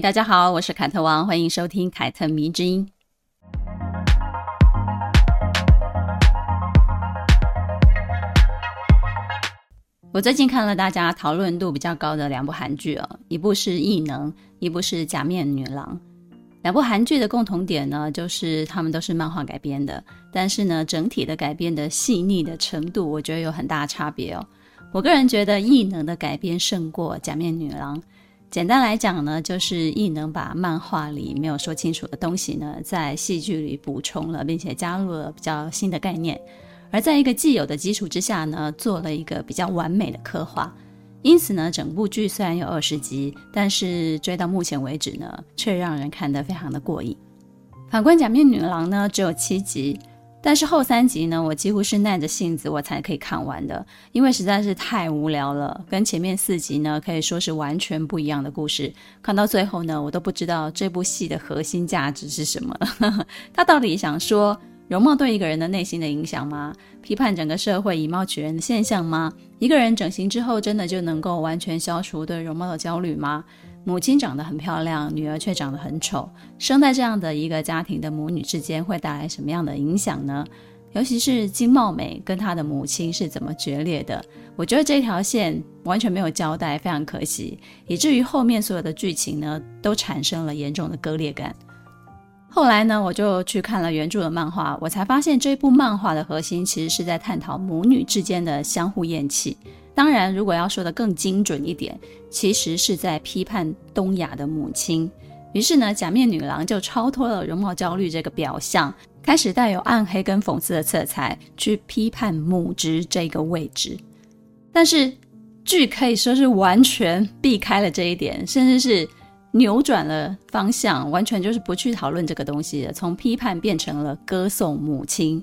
大家好，我是凯特王，欢迎收听凯特迷之音。我最近看了大家讨论度比较高的两部韩剧哦，一部是《异能》，一部是《假面女郎》。两部韩剧的共同点呢，就是他们都是漫画改编的，但是呢，整体的改编的细腻的程度，我觉得有很大差别哦。我个人觉得《异能》的改编胜过《假面女郎》。简单来讲呢，就是《异能》把漫画里没有说清楚的东西呢，在戏剧里补充了，并且加入了比较新的概念。而在一个既有的基础之下呢，做了一个比较完美的刻画。因此呢，整部剧虽然有二十集，但是追到目前为止呢，却让人看得非常的过瘾。反观《假面女郎》呢，只有七集，但是后三集呢，我几乎是耐着性子我才可以看完的，因为实在是太无聊了。跟前面四集呢，可以说是完全不一样的故事。看到最后呢，我都不知道这部戏的核心价值是什么，他到底想说？容貌对一个人的内心的影响吗？批判整个社会以貌取人的现象吗？一个人整形之后真的就能够完全消除对容貌的焦虑吗？母亲长得很漂亮，女儿却长得很丑，生在这样的一个家庭的母女之间会带来什么样的影响呢？尤其是金茂美跟她的母亲是怎么决裂的？我觉得这条线完全没有交代，非常可惜，以至于后面所有的剧情呢都产生了严重的割裂感。后来呢，我就去看了原著的漫画，我才发现这部漫画的核心其实是在探讨母女之间的相互厌弃。当然，如果要说得更精准一点，其实是在批判东亚的母亲。于是呢，假面女郎就超脱了容貌焦虑这个表象，开始带有暗黑跟讽刺的色彩，去批判母职这个位置。但是剧可以说是完全避开了这一点，甚至是。扭转了方向，完全就是不去讨论这个东西了，从批判变成了歌颂母亲。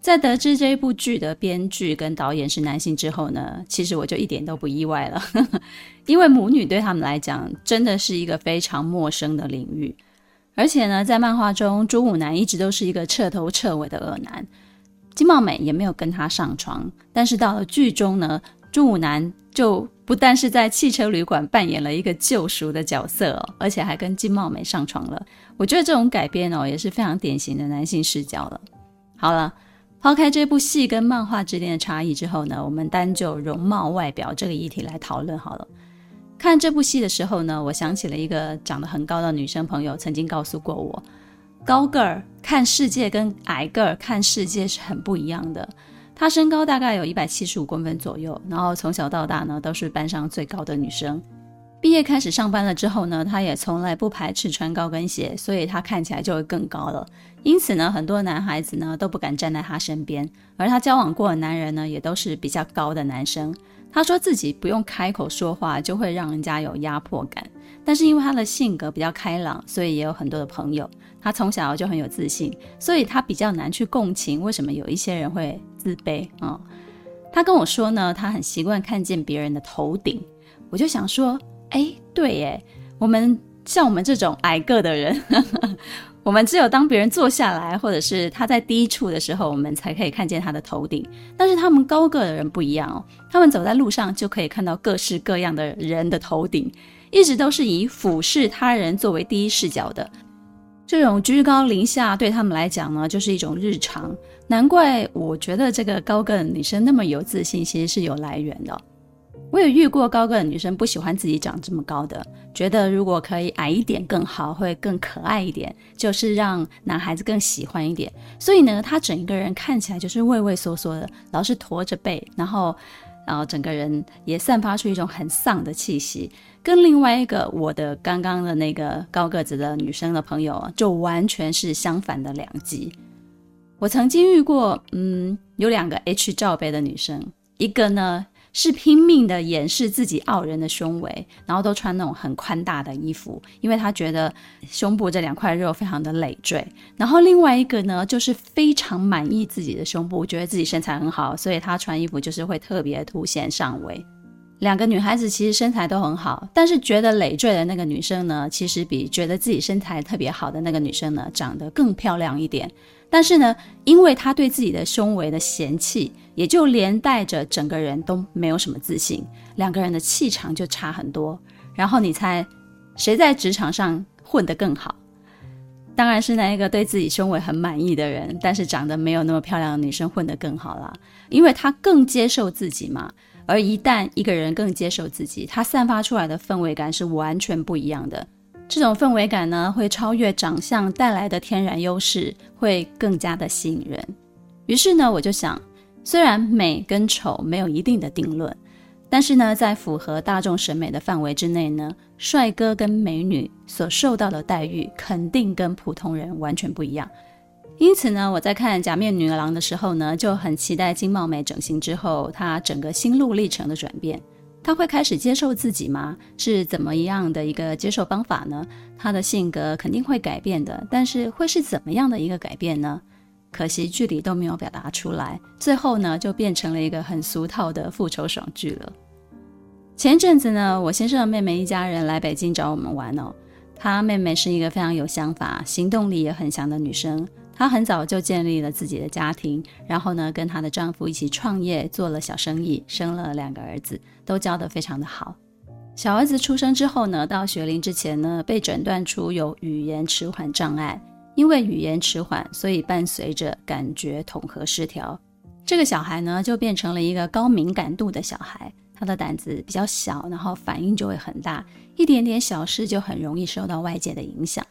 在得知这部剧的编剧跟导演是男性之后呢，其实我就一点都不意外了，因为母女对他们来讲真的是一个非常陌生的领域。而且呢，在漫画中，朱武男一直都是一个彻头彻尾的恶男，金茂美也没有跟他上床，但是到了剧中呢，朱武男就。不但是在汽车旅馆扮演了一个救赎的角色，而且还跟金茂美上床了。我觉得这种改编哦，也是非常典型的男性视角了。好了，抛开这部戏跟漫画之间的差异之后呢，我们单就容貌外表这个议题来讨论好了。看这部戏的时候呢，我想起了一个长得很高的女生朋友曾经告诉过我，高个儿看世界跟矮个儿看世界是很不一样的。她身高大概有一百七十五公分左右，然后从小到大呢都是班上最高的女生。毕业开始上班了之后呢，她也从来不排斥穿高跟鞋，所以她看起来就会更高了。因此呢，很多男孩子呢都不敢站在她身边。而她交往过的男人呢，也都是比较高的男生。她说自己不用开口说话就会让人家有压迫感，但是因为她的性格比较开朗，所以也有很多的朋友。她从小就很有自信，所以她比较难去共情为什么有一些人会自卑啊。她跟我说呢，她很习惯看见别人的头顶。我就想说，哎，对耶，我们像我们这种矮个的人，我们只有当别人坐下来，或者是他在低处的时候，我们才可以看见他的头顶。但是他们高个的人不一样哦，他们走在路上就可以看到各式各样的人的头顶，一直都是以俯视他人作为第一视角的。这种居高临下对他们来讲呢，就是一种日常。难怪我觉得这个高个女生那么有自信，其实是有来源的。我也遇过高个的女生不喜欢自己长这么高的，觉得如果可以矮一点更好，会更可爱一点，就是让男孩子更喜欢一点。所以呢，她整一个人看起来就是畏畏缩缩的，老是驼着背，然后，然后整个人也散发出一种很丧的气息。跟另外一个我的刚刚的那个高个子的女生的朋友，就完全是相反的两极。我曾经遇过，嗯，有两个 H 罩杯的女生，一个呢是拼命的掩饰自己傲人的胸围，然后都穿那种很宽大的衣服，因为他觉得胸部这两块肉非常的累赘。然后另外一个呢，就是非常满意自己的胸部，觉得自己身材很好，所以他穿衣服就是会特别凸显上围。两个女孩子其实身材都很好，但是觉得累赘的那个女生呢，其实比觉得自己身材特别好的那个女生呢，长得更漂亮一点。但是呢，因为她对自己的胸围的嫌弃，也就连带着整个人都没有什么自信，两个人的气场就差很多。然后你猜，谁在职场上混得更好？当然是那一个对自己胸围很满意的人，但是长得没有那么漂亮的女生混得更好啦，因为她更接受自己嘛。而一旦一个人更接受自己，他散发出来的氛围感是完全不一样的。这种氛围感呢，会超越长相带来的天然优势，会更加的吸引人。于是呢，我就想，虽然美跟丑没有一定的定论，但是呢，在符合大众审美的范围之内呢，帅哥跟美女所受到的待遇肯定跟普通人完全不一样。因此呢，我在看《假面女郎》的时候呢，就很期待金茂美整形之后，她整个心路历程的转变。她会开始接受自己吗？是怎么样的一个接受方法呢？她的性格肯定会改变的，但是会是怎么样的一个改变呢？可惜剧里都没有表达出来，最后呢，就变成了一个很俗套的复仇爽剧了。前阵子呢，我先生的妹妹一家人来北京找我们玩哦。她妹妹是一个非常有想法、行动力也很强的女生。她很早就建立了自己的家庭，然后呢，跟她的丈夫一起创业，做了小生意，生了两个儿子，都教得非常的好。小儿子出生之后呢，到学龄之前呢，被诊断出有语言迟缓障碍，因为语言迟缓，所以伴随着感觉统合失调。这个小孩呢，就变成了一个高敏感度的小孩，他的胆子比较小，然后反应就会很大，一点点小事就很容易受到外界的影响。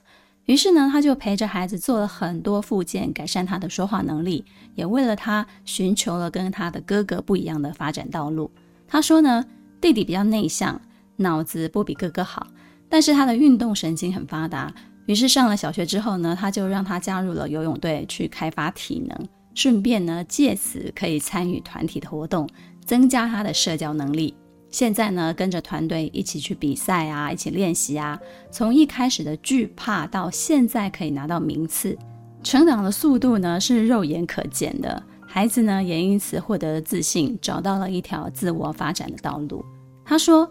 于是呢，他就陪着孩子做了很多复健，改善他的说话能力，也为了他寻求了跟他的哥哥不一样的发展道路。他说呢，弟弟比较内向，脑子不比哥哥好，但是他的运动神经很发达。于是上了小学之后呢，他就让他加入了游泳队，去开发体能，顺便呢，借此可以参与团体的活动，增加他的社交能力。现在呢，跟着团队一起去比赛啊，一起练习啊。从一开始的惧怕到现在可以拿到名次，成长的速度呢是肉眼可见的。孩子呢也因此获得了自信，找到了一条自我发展的道路。他说：“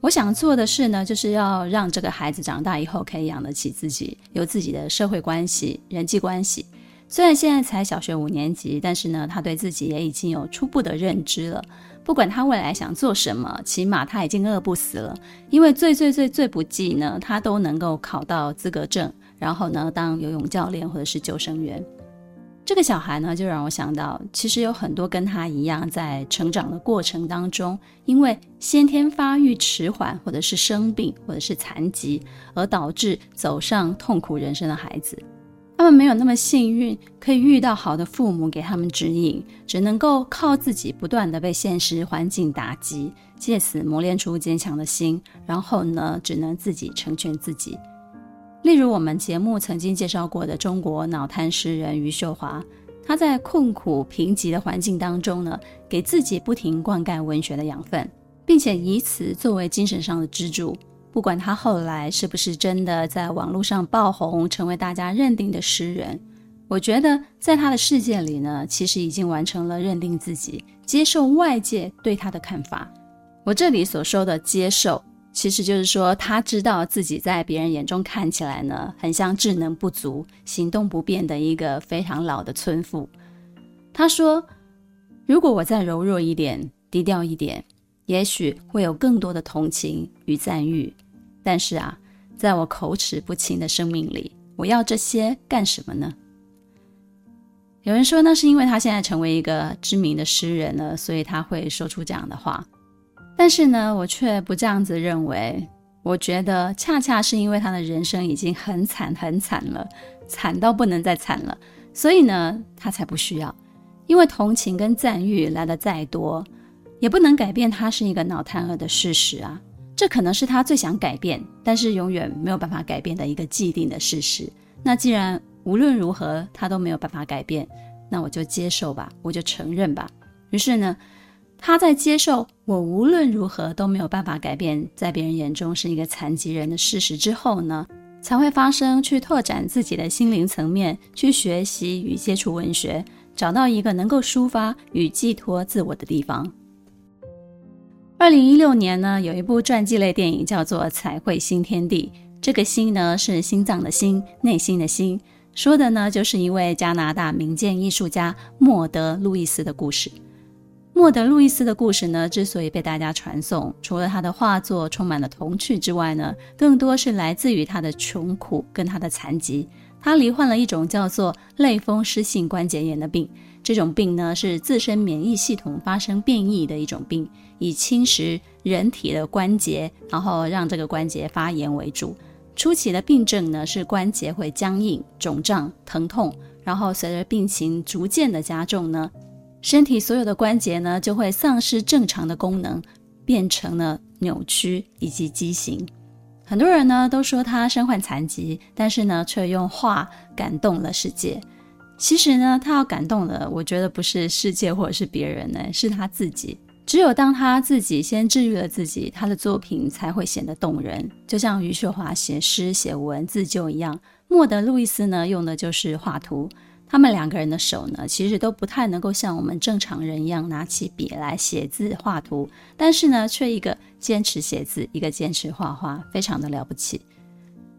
我想做的事呢，就是要让这个孩子长大以后可以养得起自己，有自己的社会关系、人际关系。虽然现在才小学五年级，但是呢，他对自己也已经有初步的认知了。”不管他未来想做什么，起码他已经饿不死了。因为最最最最不济呢，他都能够考到资格证，然后呢，当游泳教练或者是救生员。这个小孩呢，就让我想到，其实有很多跟他一样，在成长的过程当中，因为先天发育迟缓，或者是生病，或者是残疾，而导致走上痛苦人生的孩子。他们没有那么幸运，可以遇到好的父母给他们指引，只能够靠自己不断地被现实环境打击，借此磨练出坚强的心。然后呢，只能自己成全自己。例如我们节目曾经介绍过的中国脑瘫诗人余秀华，他在困苦贫瘠的环境当中呢，给自己不停灌溉文学的养分，并且以此作为精神上的支柱。不管他后来是不是真的在网络上爆红，成为大家认定的诗人，我觉得在他的世界里呢，其实已经完成了认定自己，接受外界对他的看法。我这里所说的接受，其实就是说他知道自己在别人眼中看起来呢，很像智能不足、行动不便的一个非常老的村妇。他说：“如果我再柔弱一点，低调一点，也许会有更多的同情与赞誉。”但是啊，在我口齿不清的生命里，我要这些干什么呢？有人说，那是因为他现在成为一个知名的诗人了，所以他会说出这样的话。但是呢，我却不这样子认为。我觉得，恰恰是因为他的人生已经很惨很惨了，惨到不能再惨了，所以呢，他才不需要。因为同情跟赞誉来的再多，也不能改变他是一个脑瘫儿的事实啊。这可能是他最想改变，但是永远没有办法改变的一个既定的事实。那既然无论如何他都没有办法改变，那我就接受吧，我就承认吧。于是呢，他在接受我无论如何都没有办法改变，在别人眼中是一个残疾人的事实之后呢，才会发生去拓展自己的心灵层面，去学习与接触文学，找到一个能够抒发与寄托自我的地方。二零一六年呢，有一部传记类电影叫做《彩绘新天地》，这个“心”呢是心脏的“心”，内心的“心”，说的呢就是一位加拿大民间艺术家莫德·路易斯的故事。莫德·路易斯的故事呢，之所以被大家传颂，除了他的画作充满了童趣之外呢，更多是来自于他的穷苦跟他的残疾。他罹患了一种叫做类风湿性关节炎的病，这种病呢是自身免疫系统发生变异的一种病，以侵蚀人体的关节，然后让这个关节发炎为主。初期的病症呢是关节会僵硬、肿胀、疼痛，然后随着病情逐渐的加重呢。身体所有的关节呢，就会丧失正常的功能，变成了扭曲以及畸形。很多人呢都说他身患残疾，但是呢却用画感动了世界。其实呢，他要感动的，我觉得不是世界或者是别人呢，是他自己。只有当他自己先治愈了自己，他的作品才会显得动人。就像余秀华写诗、写文自救一样，莫德·路易斯呢用的就是画图。他们两个人的手呢，其实都不太能够像我们正常人一样拿起笔来写字画图，但是呢，却一个坚持写字，一个坚持画画，非常的了不起。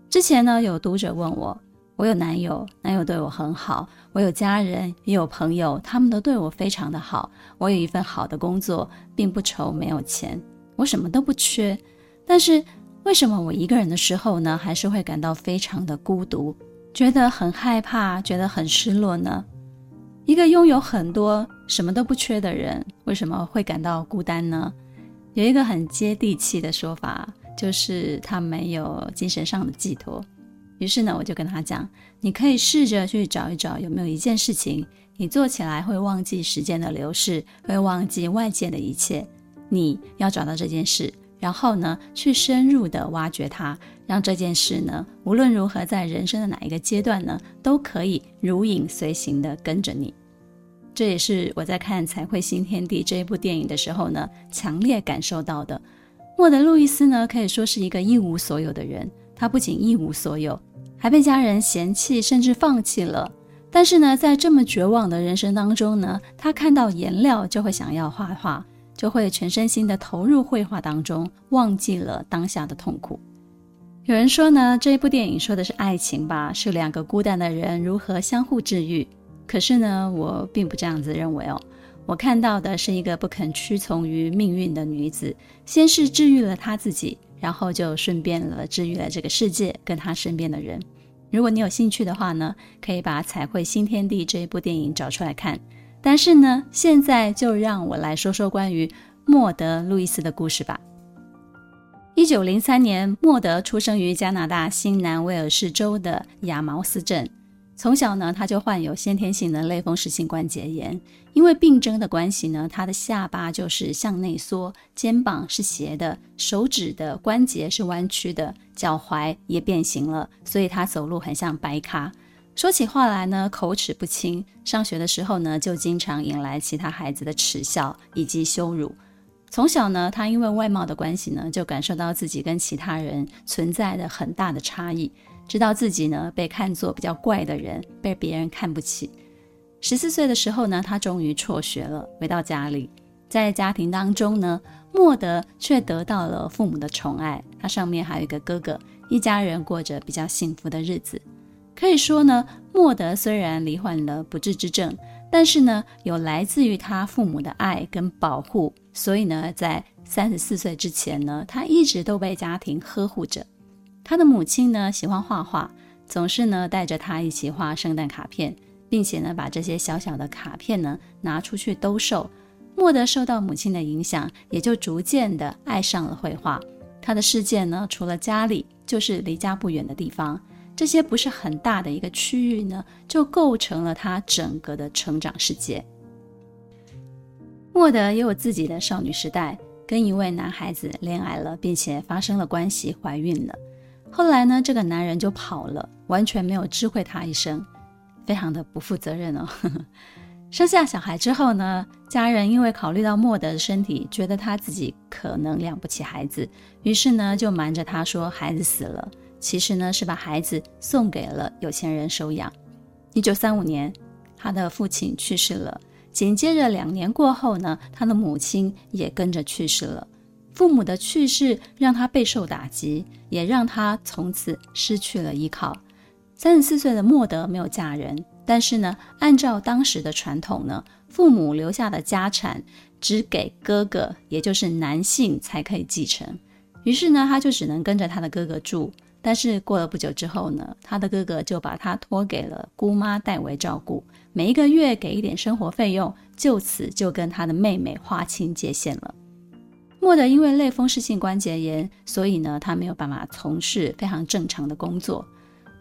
之前呢，有读者问我，我有男友，男友对我很好，我有家人，也有朋友，他们都对我非常的好，我有一份好的工作，并不愁没有钱，我什么都不缺，但是为什么我一个人的时候呢，还是会感到非常的孤独？觉得很害怕，觉得很失落呢？一个拥有很多、什么都不缺的人，为什么会感到孤单呢？有一个很接地气的说法，就是他没有精神上的寄托。于是呢，我就跟他讲：你可以试着去找一找，有没有一件事情，你做起来会忘记时间的流逝，会忘记外界的一切。你要找到这件事。然后呢，去深入的挖掘它，让这件事呢，无论如何，在人生的哪一个阶段呢，都可以如影随形的跟着你。这也是我在看《彩绘新天地》这一部电影的时候呢，强烈感受到的。莫德·路易斯呢，可以说是一个一无所有的人。他不仅一无所有，还被家人嫌弃，甚至放弃了。但是呢，在这么绝望的人生当中呢，他看到颜料就会想要画画。就会全身心的投入绘画当中，忘记了当下的痛苦。有人说呢，这一部电影说的是爱情吧，是两个孤单的人如何相互治愈。可是呢，我并不这样子认为哦。我看到的是一个不肯屈从于命运的女子，先是治愈了她自己，然后就顺便了治愈了这个世界跟他身边的人。如果你有兴趣的话呢，可以把《彩绘新天地》这一部电影找出来看。但是呢，现在就让我来说说关于莫德·路易斯的故事吧。一九零三年，莫德出生于加拿大新南威尔士州的亚茅斯镇。从小呢，他就患有先天性的类风湿性关节炎。因为病症的关系呢，他的下巴就是向内缩，肩膀是斜的，手指的关节是弯曲的，脚踝也变形了，所以他走路很像白咖。说起话来呢，口齿不清。上学的时候呢，就经常引来其他孩子的耻笑以及羞辱。从小呢，他因为外貌的关系呢，就感受到自己跟其他人存在的很大的差异，知道自己呢被看作比较怪的人，被别人看不起。十四岁的时候呢，他终于辍学了，回到家里，在家庭当中呢，莫德却得到了父母的宠爱。他上面还有一个哥哥，一家人过着比较幸福的日子。可以说呢，莫德虽然罹患了不治之症，但是呢，有来自于他父母的爱跟保护，所以呢，在三十四岁之前呢，他一直都被家庭呵护着。他的母亲呢，喜欢画画，总是呢带着他一起画圣诞卡片，并且呢，把这些小小的卡片呢拿出去兜售。莫德受到母亲的影响，也就逐渐的爱上了绘画。他的世界呢，除了家里，就是离家不远的地方。这些不是很大的一个区域呢，就构成了他整个的成长世界。莫德也有自己的少女时代，跟一位男孩子恋爱了，并且发生了关系，怀孕了。后来呢，这个男人就跑了，完全没有知会他一声，非常的不负责任哦。生下小孩之后呢，家人因为考虑到莫德的身体，觉得他自己可能养不起孩子，于是呢，就瞒着他说孩子死了。其实呢，是把孩子送给了有钱人收养。一九三五年，他的父亲去世了。紧接着两年过后呢，他的母亲也跟着去世了。父母的去世让他备受打击，也让他从此失去了依靠。三十四岁的莫德没有嫁人，但是呢，按照当时的传统呢，父母留下的家产只给哥哥，也就是男性才可以继承。于是呢，他就只能跟着他的哥哥住。但是过了不久之后呢，他的哥哥就把他托给了姑妈代为照顾，每一个月给一点生活费用，就此就跟他的妹妹划清界限了。莫德因为类风湿性关节炎，所以呢，他没有办法从事非常正常的工作。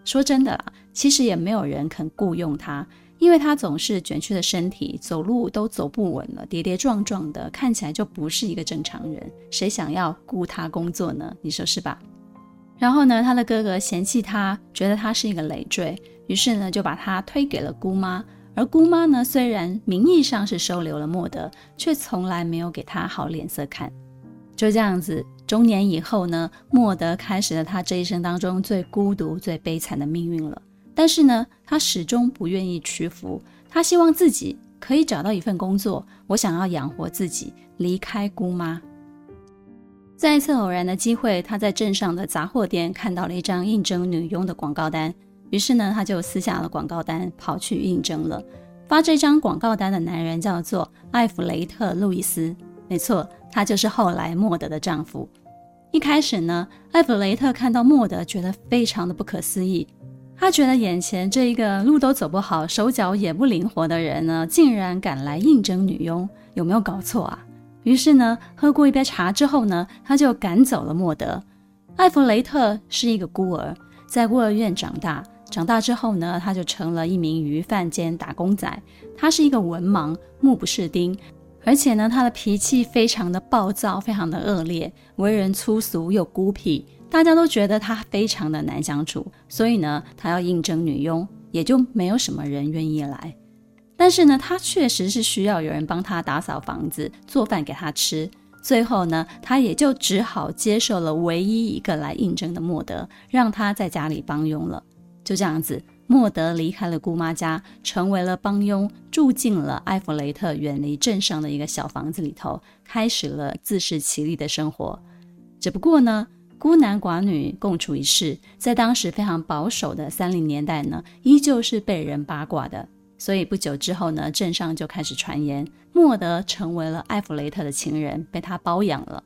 说真的啦，其实也没有人肯雇佣他，因为他总是卷曲的身体，走路都走不稳了，跌跌撞撞的，看起来就不是一个正常人。谁想要雇他工作呢？你说是吧？然后呢，他的哥哥嫌弃他，觉得他是一个累赘，于是呢，就把他推给了姑妈。而姑妈呢，虽然名义上是收留了莫德，却从来没有给他好脸色看。就这样子。中年以后呢，莫德开始了他这一生当中最孤独、最悲惨的命运了。但是呢，他始终不愿意屈服，他希望自己可以找到一份工作，我想要养活自己，离开姑妈。在一次偶然的机会，他在镇上的杂货店看到了一张应征女佣的广告单，于是呢，他就撕下了广告单，跑去应征了。发这张广告单的男人叫做艾弗雷特·路易斯，没错，他就是后来莫德的丈夫。一开始呢，艾弗雷特看到莫德，觉得非常的不可思议。他觉得眼前这一个路都走不好、手脚也不灵活的人呢，竟然敢来应征女佣，有没有搞错啊？于是呢，喝过一杯茶之后呢，他就赶走了莫德。艾弗雷特是一个孤儿，在孤儿院长大。长大之后呢，他就成了一名鱼贩兼打工仔。他是一个文盲，目不识丁。而且呢，他的脾气非常的暴躁，非常的恶劣，为人粗俗又孤僻，大家都觉得他非常的难相处。所以呢，他要应征女佣，也就没有什么人愿意来。但是呢，他确实是需要有人帮他打扫房子、做饭给他吃。最后呢，他也就只好接受了唯一一个来应征的莫德，让他在家里帮佣了。就这样子。莫德离开了姑妈家，成为了帮佣，住进了艾弗雷特远离镇上的一个小房子里头，开始了自食其力的生活。只不过呢，孤男寡女共处一室，在当时非常保守的三零年代呢，依旧是被人八卦的。所以不久之后呢，镇上就开始传言，莫德成为了艾弗雷特的情人，被他包养了。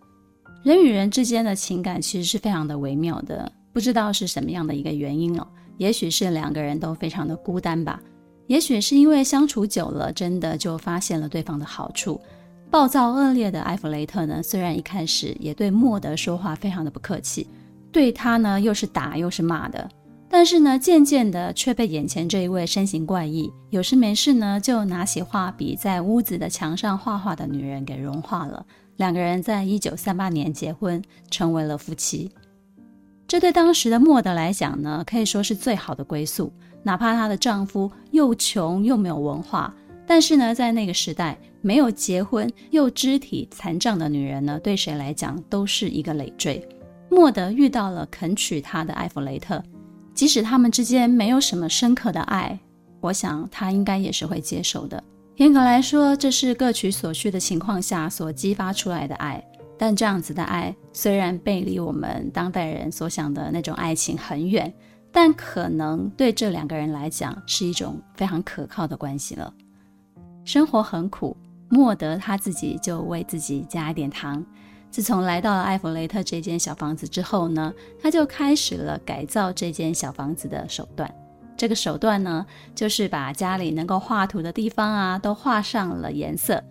人与人之间的情感其实是非常的微妙的，不知道是什么样的一个原因哦。也许是两个人都非常的孤单吧，也许是因为相处久了，真的就发现了对方的好处。暴躁恶劣的埃弗雷特呢，虽然一开始也对莫德说话非常的不客气，对他呢又是打又是骂的，但是呢，渐渐的却被眼前这一位身形怪异、有事没事呢就拿起画笔在屋子的墙上画画的女人给融化了。两个人在一九三八年结婚，成为了夫妻。这对当时的莫德来讲呢，可以说是最好的归宿。哪怕她的丈夫又穷又没有文化，但是呢，在那个时代，没有结婚又肢体残障的女人呢，对谁来讲都是一个累赘。莫德遇到了肯娶她的艾弗雷特，即使他们之间没有什么深刻的爱，我想他应该也是会接受的。严格来说，这是各取所需的情况下所激发出来的爱。但这样子的爱，虽然背离我们当代人所想的那种爱情很远，但可能对这两个人来讲是一种非常可靠的关系了。生活很苦，莫德他自己就为自己加一点糖。自从来到了艾弗雷特这间小房子之后呢，他就开始了改造这间小房子的手段。这个手段呢，就是把家里能够画图的地方啊，都画上了颜色。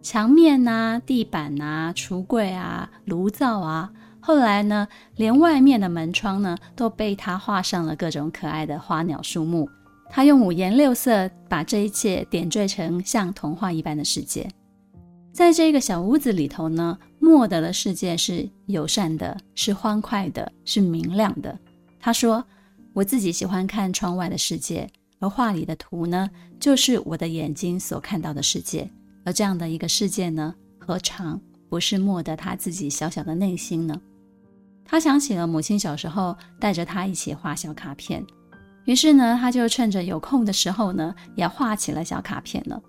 墙面啊，地板啊，橱柜啊，炉灶啊，后来呢，连外面的门窗呢，都被他画上了各种可爱的花鸟树木。他用五颜六色把这一切点缀成像童话一般的世界。在这个小屋子里头呢，莫德的世界是友善的，是欢快的，是明亮的。他说：“我自己喜欢看窗外的世界，而画里的图呢，就是我的眼睛所看到的世界。”而这样的一个世界呢，何尝不是莫得他自己小小的内心呢？他想起了母亲小时候带着他一起画小卡片，于是呢，他就趁着有空的时候呢，也画起了小卡片了。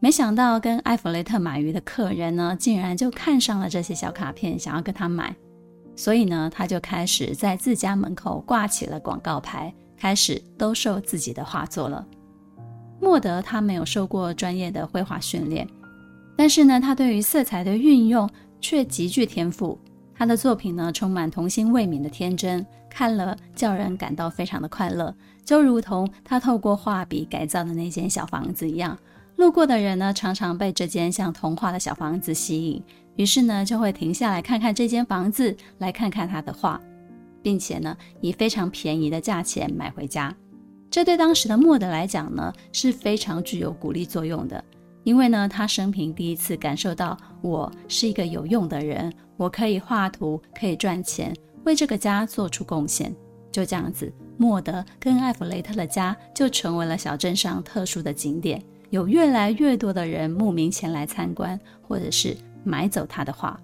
没想到跟艾弗雷特买鱼的客人呢，竟然就看上了这些小卡片，想要跟他买。所以呢，他就开始在自家门口挂起了广告牌，开始兜售自己的画作了。莫德他没有受过专业的绘画训练，但是呢，他对于色彩的运用却极具天赋。他的作品呢，充满童心未泯的天真，看了叫人感到非常的快乐，就如同他透过画笔改造的那间小房子一样。路过的人呢，常常被这间像童话的小房子吸引，于是呢，就会停下来看看这间房子，来看看他的画，并且呢，以非常便宜的价钱买回家。这对当时的莫德来讲呢，是非常具有鼓励作用的，因为呢，他生平第一次感受到我是一个有用的人，我可以画图，可以赚钱，为这个家做出贡献。就这样子，莫德跟艾弗雷特的家就成为了小镇上特殊的景点。有越来越多的人慕名前来参观，或者是买走他的画。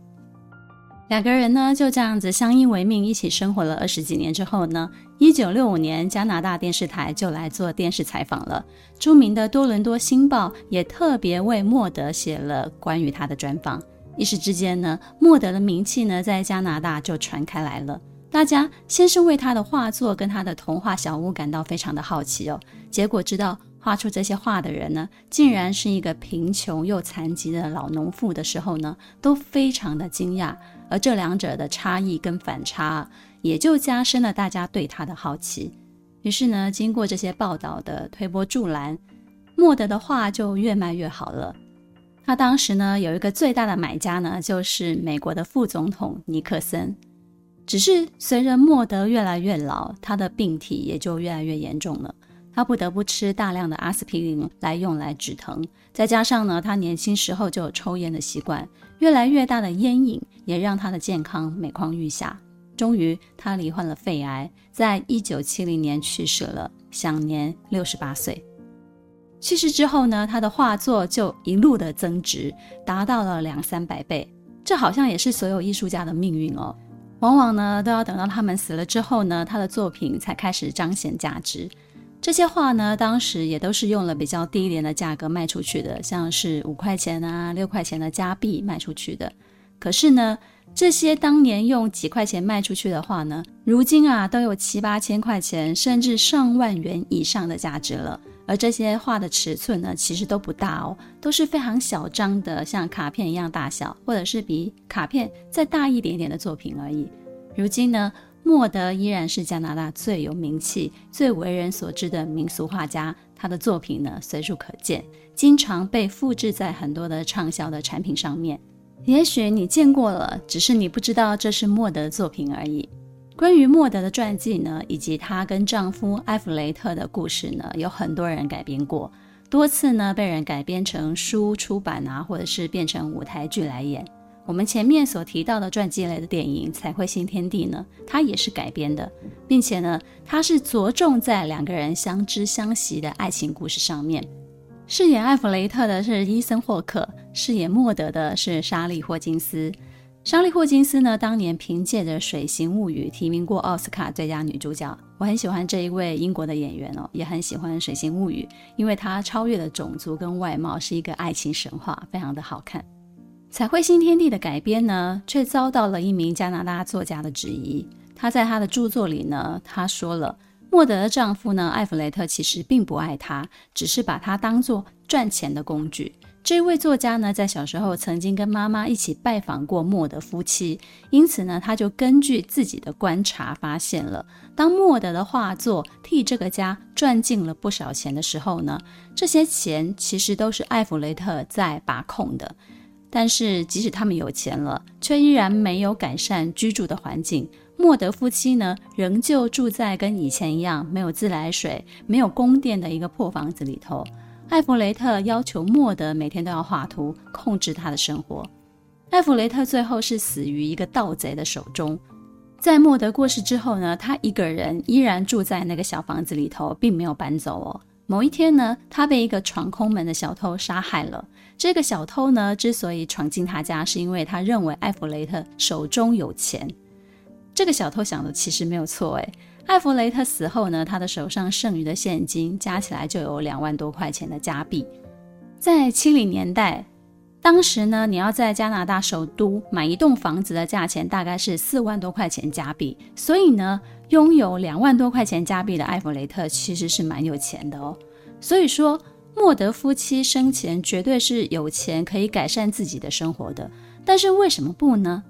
两个人呢就这样子相依为命，一起生活了二十几年之后呢，一九六五年加拿大电视台就来做电视采访了。著名的多伦多星报也特别为莫德写了关于他的专访。一时之间呢，莫德的名气呢在加拿大就传开来了。大家先是为他的画作跟他的童话小屋感到非常的好奇哦，结果知道。画出这些画的人呢，竟然是一个贫穷又残疾的老农妇的时候呢，都非常的惊讶。而这两者的差异跟反差，也就加深了大家对他的好奇。于是呢，经过这些报道的推波助澜，莫德的画就越卖越好了。他当时呢，有一个最大的买家呢，就是美国的副总统尼克森。只是随着莫德越来越老，他的病体也就越来越严重了。他不得不吃大量的阿司匹林来用来止疼，再加上呢，他年轻时候就有抽烟的习惯，越来越大的烟瘾也让他的健康每况愈下。终于，他罹患了肺癌，在一九七零年去世了，享年六十八岁。去世之后呢，他的画作就一路的增值，达到了两三百倍。这好像也是所有艺术家的命运哦，往往呢都要等到他们死了之后呢，他的作品才开始彰显价值。这些画呢，当时也都是用了比较低廉的价格卖出去的，像是五块钱啊、六块钱的加币卖出去的。可是呢，这些当年用几块钱卖出去的画呢，如今啊都有七八千块钱，甚至上万元以上的价值了。而这些画的尺寸呢，其实都不大哦，都是非常小张的，像卡片一样大小，或者是比卡片再大一点点的作品而已。如今呢，莫德依然是加拿大最有名气、最为人所知的民俗画家。他的作品呢，随处可见，经常被复制在很多的畅销的产品上面。也许你见过了，只是你不知道这是莫德的作品而已。关于莫德的传记呢，以及她跟丈夫埃弗雷特的故事呢，有很多人改编过，多次呢被人改编成书出版啊，或者是变成舞台剧来演。我们前面所提到的传记类的电影《彩绘新天地》呢，它也是改编的，并且呢，它是着重在两个人相知相惜的爱情故事上面。饰演艾弗雷特的是伊森霍克，饰演莫德的是莎莉霍金斯。莎莉霍金斯呢，当年凭借着《水形物语》提名过奥斯卡最佳女主角。我很喜欢这一位英国的演员哦，也很喜欢《水形物语》，因为她超越了种族跟外貌，是一个爱情神话，非常的好看。《彩绘新天地》的改编呢，却遭到了一名加拿大作家的质疑。他在他的著作里呢，他说了，莫德的丈夫呢，艾弗雷特其实并不爱她，只是把她当做赚钱的工具。这位作家呢，在小时候曾经跟妈妈一起拜访过莫德夫妻，因此呢，他就根据自己的观察发现了，当莫德的画作替这个家赚进了不少钱的时候呢，这些钱其实都是艾弗雷特在把控的。但是，即使他们有钱了，却依然没有改善居住的环境。莫德夫妻呢，仍旧住在跟以前一样没有自来水、没有供电的一个破房子里头。艾弗雷特要求莫德每天都要画图，控制他的生活。艾弗雷特最后是死于一个盗贼的手中。在莫德过世之后呢，他一个人依然住在那个小房子里头，并没有搬走哦。某一天呢，他被一个闯空门的小偷杀害了。这个小偷呢，之所以闯进他家，是因为他认为艾弗雷特手中有钱。这个小偷想的其实没有错，诶，艾弗雷特死后呢，他的手上剩余的现金加起来就有两万多块钱的加币。在七零年代，当时呢，你要在加拿大首都买一栋房子的价钱大概是四万多块钱加币，所以呢，拥有两万多块钱加币的艾弗雷特其实是蛮有钱的哦。所以说，莫德夫妻生前绝对是有钱可以改善自己的生活的，但是为什么不呢？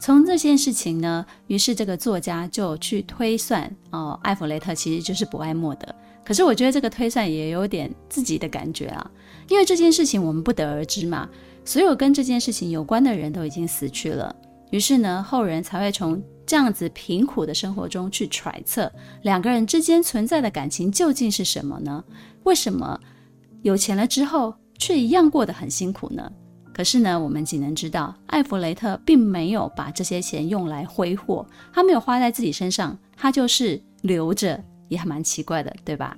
从这件事情呢，于是这个作家就去推算哦，艾弗雷特其实就是不爱莫德。可是我觉得这个推算也有点自己的感觉啊，因为这件事情我们不得而知嘛，所有跟这件事情有关的人都已经死去了，于是呢，后人才会从这样子贫苦的生活中去揣测两个人之间存在的感情究竟是什么呢？为什么有钱了之后却一样过得很辛苦呢？可是呢，我们仅能知道，艾弗雷特并没有把这些钱用来挥霍，他没有花在自己身上，他就是留着。也还蛮奇怪的，对吧？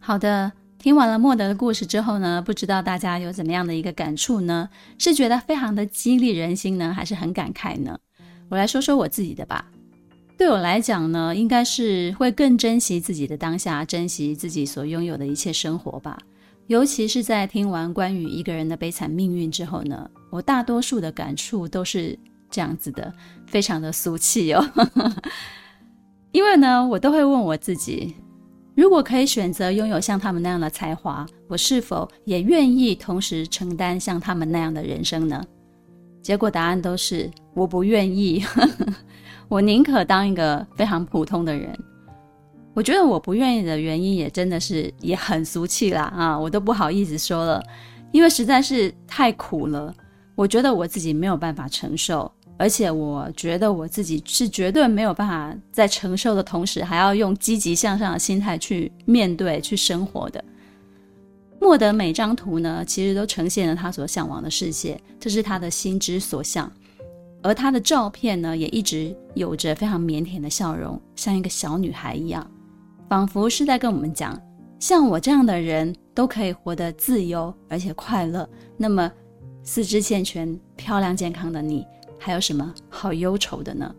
好的，听完了莫德的故事之后呢，不知道大家有怎么样的一个感触呢？是觉得非常的激励人心呢，还是很感慨呢？我来说说我自己的吧。对我来讲呢，应该是会更珍惜自己的当下，珍惜自己所拥有的一切生活吧。尤其是在听完关于一个人的悲惨命运之后呢，我大多数的感触都是这样子的，非常的俗气哦。因为呢，我都会问我自己，如果可以选择拥有像他们那样的才华，我是否也愿意同时承担像他们那样的人生呢？结果答案都是我不愿意，我宁可当一个非常普通的人。我觉得我不愿意的原因也真的是也很俗气啦啊，我都不好意思说了，因为实在是太苦了，我觉得我自己没有办法承受。而且我觉得我自己是绝对没有办法在承受的同时，还要用积极向上的心态去面对、去生活的。莫德每张图呢，其实都呈现了他所向往的世界，这是他的心之所向。而他的照片呢，也一直有着非常腼腆的笑容，像一个小女孩一样，仿佛是在跟我们讲：像我这样的人都可以活得自由而且快乐。那么，四肢健全、漂亮健康的你。还有什么好忧愁的呢？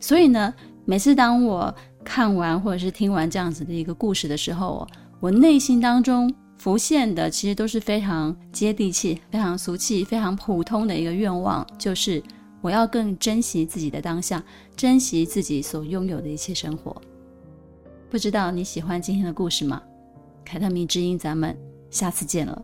所以呢，每次当我看完或者是听完这样子的一个故事的时候，我内心当中浮现的其实都是非常接地气、非常俗气、非常普通的一个愿望，就是我要更珍惜自己的当下，珍惜自己所拥有的一切生活。不知道你喜欢今天的故事吗？凯特迷之音，咱们下次见了。